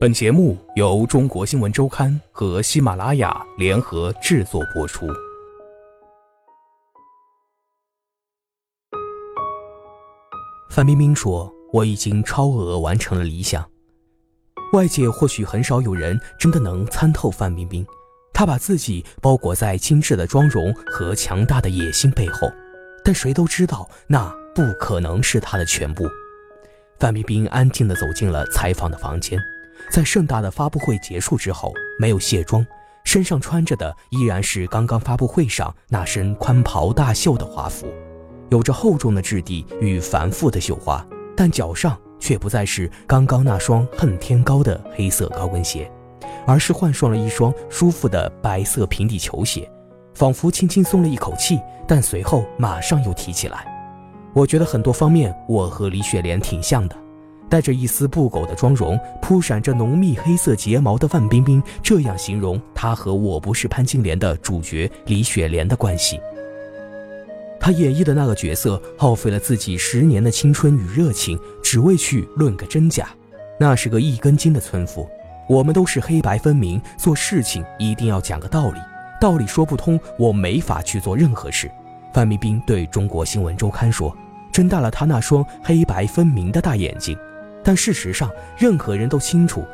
本节目由中国新闻周刊和喜马拉雅联合制作播出。范冰冰说：“我已经超额完成了理想。”外界或许很少有人真的能参透范冰冰，她把自己包裹在精致的妆容和强大的野心背后，但谁都知道那不可能是她的全部。范冰冰安静地走进了采访的房间。在盛大的发布会结束之后，没有卸妆，身上穿着的依然是刚刚发布会上那身宽袍大袖的华服，有着厚重的质地与繁复的绣花，但脚上却不再是刚刚那双恨天高的黑色高跟鞋，而是换上了一双舒服的白色平底球鞋，仿佛轻轻松了一口气，但随后马上又提起来。我觉得很多方面我和李雪莲挺像的。带着一丝不苟的妆容，扑闪着浓密黑色睫毛的范冰冰，这样形容她和我不是潘金莲的主角李雪莲的关系。她演绎的那个角色，耗费了自己十年的青春与热情，只为去论个真假。那是个一根筋的村妇，我们都是黑白分明，做事情一定要讲个道理，道理说不通，我没法去做任何事。范冰冰对中国新闻周刊说，睁大了她那双黑白分明的大眼睛。但事实上，任何人都清楚，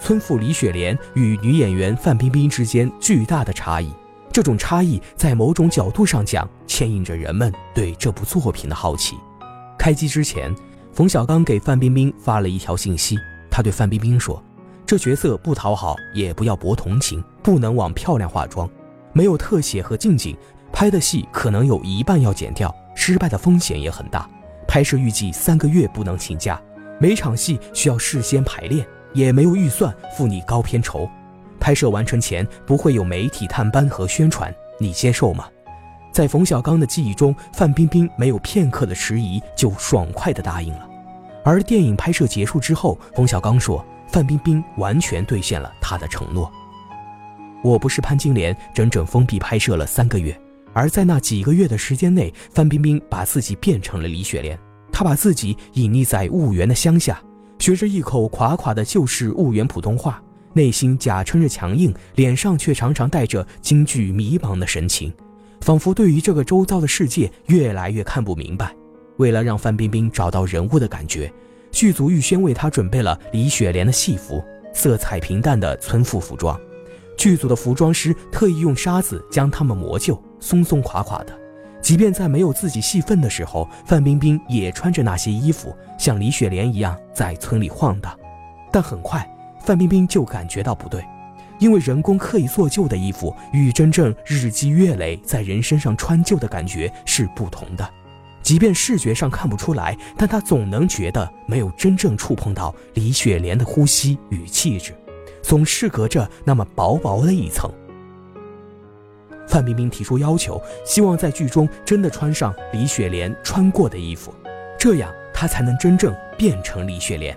村妇李雪莲与女演员范冰冰之间巨大的差异。这种差异在某种角度上讲，牵引着人们对这部作品的好奇。开机之前，冯小刚给范冰冰发了一条信息，他对范冰冰说：“这角色不讨好，也不要博同情，不能往漂亮化妆，没有特写和近景，拍的戏可能有一半要剪掉，失败的风险也很大。拍摄预计三个月不能请假。”每场戏需要事先排练，也没有预算付你高片酬。拍摄完成前不会有媒体探班和宣传，你接受吗？在冯小刚的记忆中，范冰冰没有片刻的迟疑，就爽快地答应了。而电影拍摄结束之后，冯小刚说，范冰冰完全兑现了他的承诺。我不是潘金莲，整整封闭拍摄了三个月，而在那几个月的时间内，范冰冰把自己变成了李雪莲。他把自己隐匿在婺源的乡下，学着一口垮垮的旧式婺源普通话，内心假撑着强硬，脸上却常常带着惊惧迷茫的神情，仿佛对于这个周遭的世界越来越看不明白。为了让范冰冰找到人物的感觉，剧组预先为她准备了李雪莲的戏服，色彩平淡的村妇服装。剧组的服装师特意用沙子将它们磨旧，松松垮垮的。即便在没有自己戏份的时候，范冰冰也穿着那些衣服，像李雪莲一样在村里晃荡。但很快，范冰冰就感觉到不对，因为人工刻意做旧的衣服与真正日积月累在人身上穿旧的感觉是不同的。即便视觉上看不出来，但她总能觉得没有真正触碰到李雪莲的呼吸与气质，总是隔着那么薄薄的一层。范冰冰提出要求，希望在剧中真的穿上李雪莲穿过的衣服，这样她才能真正变成李雪莲。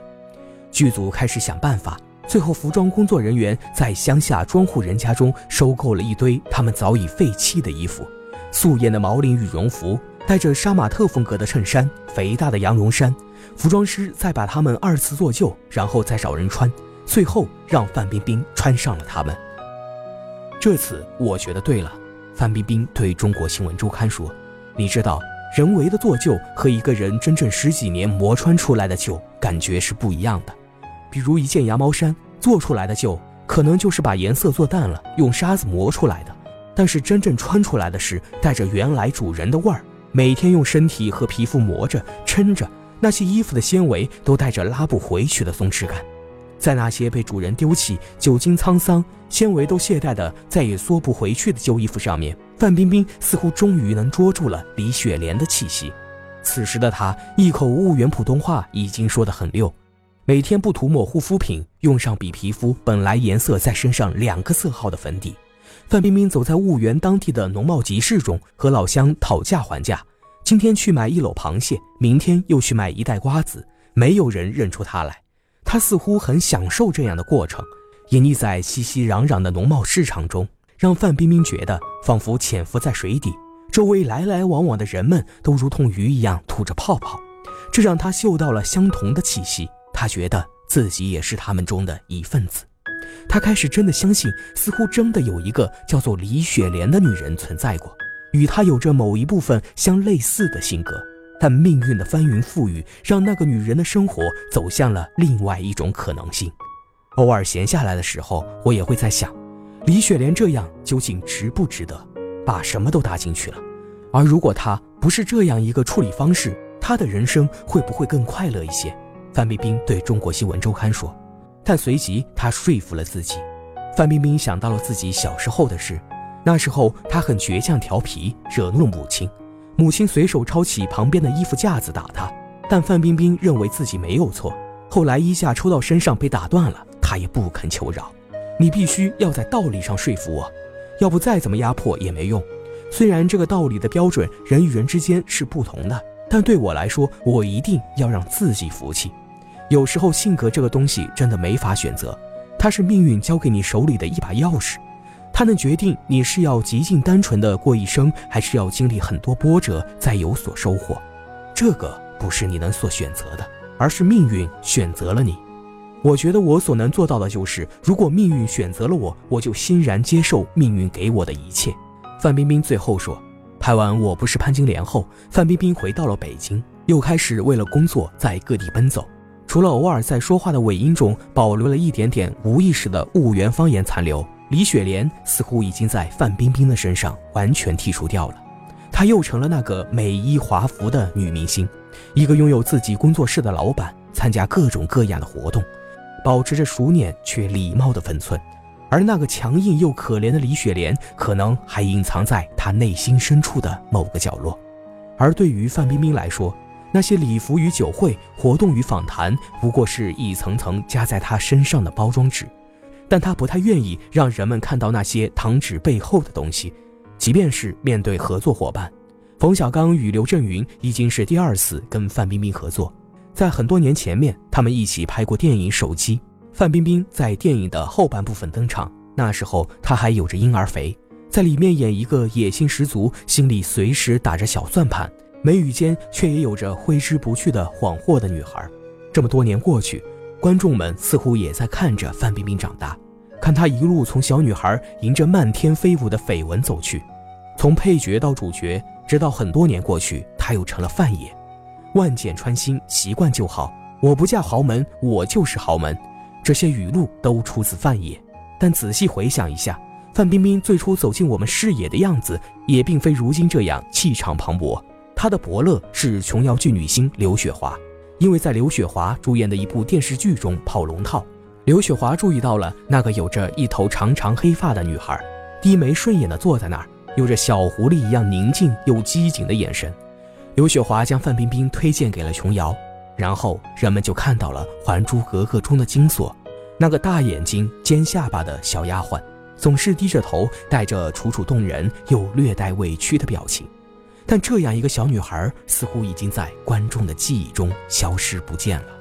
剧组开始想办法，最后服装工作人员在乡下庄户人家中收购了一堆他们早已废弃的衣服：素艳的毛领羽绒服，带着杀马特风格的衬衫，肥大的羊绒衫。服装师再把它们二次做旧，然后再找人穿，最后让范冰冰穿上了它们。这次我觉得对了。范冰冰对中国新闻周刊说：“你知道，人为的做旧和一个人真正十几年磨穿出来的旧感觉是不一样的。比如一件羊毛衫做出来的旧，可能就是把颜色做淡了，用沙子磨出来的；但是真正穿出来的是带着原来主人的味儿，每天用身体和皮肤磨着、撑着，那些衣服的纤维都带着拉不回去的松弛感。”在那些被主人丢弃、久经沧桑、纤维都懈怠的、再也缩不回去的旧衣服上面，范冰冰似乎终于能捉住了李雪莲的气息。此时的她，一口婺源普通话已经说得很溜，每天不涂抹护肤品，用上比皮肤本来颜色再深上两个色号的粉底。范冰冰走在婺源当地的农贸集市中，和老乡讨价还价。今天去买一篓螃蟹，明天又去买一袋瓜子，没有人认出她来。她似乎很享受这样的过程，隐匿在熙熙攘攘的农贸市场中，让范冰冰觉得仿佛潜伏在水底，周围来来往往的人们都如同鱼一样吐着泡泡，这让她嗅到了相同的气息。她觉得自己也是他们中的一份子。他开始真的相信，似乎真的有一个叫做李雪莲的女人存在过，与她有着某一部分相类似的性格。但命运的翻云覆雨，让那个女人的生活走向了另外一种可能性。偶尔闲下来的时候，我也会在想，李雪莲这样究竟值不值得？把什么都搭进去了。而如果她不是这样一个处理方式，她的人生会不会更快乐一些？范冰冰对中国新闻周刊说。但随即她说服了自己。范冰冰想到了自己小时候的事，那时候她很倔强调皮，惹怒了母亲。母亲随手抄起旁边的衣服架子打她，但范冰冰认为自己没有错。后来衣架抽到身上被打断了，他也不肯求饶。你必须要在道理上说服我，要不再怎么压迫也没用。虽然这个道理的标准人与人之间是不同的，但对我来说，我一定要让自己服气。有时候性格这个东西真的没法选择，它是命运交给你手里的一把钥匙。它能决定你是要极尽单纯的过一生，还是要经历很多波折再有所收获。这个不是你能所选择的，而是命运选择了你。我觉得我所能做到的就是，如果命运选择了我，我就欣然接受命运给我的一切。范冰冰最后说：“拍完《我不是潘金莲》后，范冰冰回到了北京，又开始为了工作在各地奔走。除了偶尔在说话的尾音中保留了一点点无意识的婺源方言残留。”李雪莲似乎已经在范冰冰的身上完全剔除掉了，她又成了那个美衣华服的女明星，一个拥有自己工作室的老板，参加各种各样的活动，保持着熟稔却礼貌的分寸。而那个强硬又可怜的李雪莲，可能还隐藏在她内心深处的某个角落。而对于范冰冰来说，那些礼服与酒会、活动与访谈，不过是一层层加在她身上的包装纸。但她不太愿意让人们看到那些糖纸背后的东西，即便是面对合作伙伴，冯小刚与刘震云已经是第二次跟范冰冰合作。在很多年前面，他们一起拍过电影《手机》，范冰冰在电影的后半部分登场，那时候她还有着婴儿肥，在里面演一个野心十足、心里随时打着小算盘、眉宇间却也有着挥之不去的恍惚的女孩。这么多年过去。观众们似乎也在看着范冰冰长大，看她一路从小女孩迎着漫天飞舞的绯闻走去，从配角到主角，直到很多年过去，她又成了范爷。万箭穿心，习惯就好。我不嫁豪门，我就是豪门。这些语录都出自范爷。但仔细回想一下，范冰冰最初走进我们视野的样子，也并非如今这样气场磅礴。她的伯乐是琼瑶剧女星刘雪华。因为在刘雪华主演的一部电视剧中跑龙套，刘雪华注意到了那个有着一头长长黑发的女孩，低眉顺眼地坐在那儿，有着小狐狸一样宁静又机警的眼神。刘雪华将范冰冰推荐给了琼瑶，然后人们就看到了《还珠格格》中的金锁，那个大眼睛、尖下巴的小丫鬟，总是低着头，带着楚楚动人又略带委屈的表情。但这样一个小女孩，似乎已经在观众的记忆中消失不见了。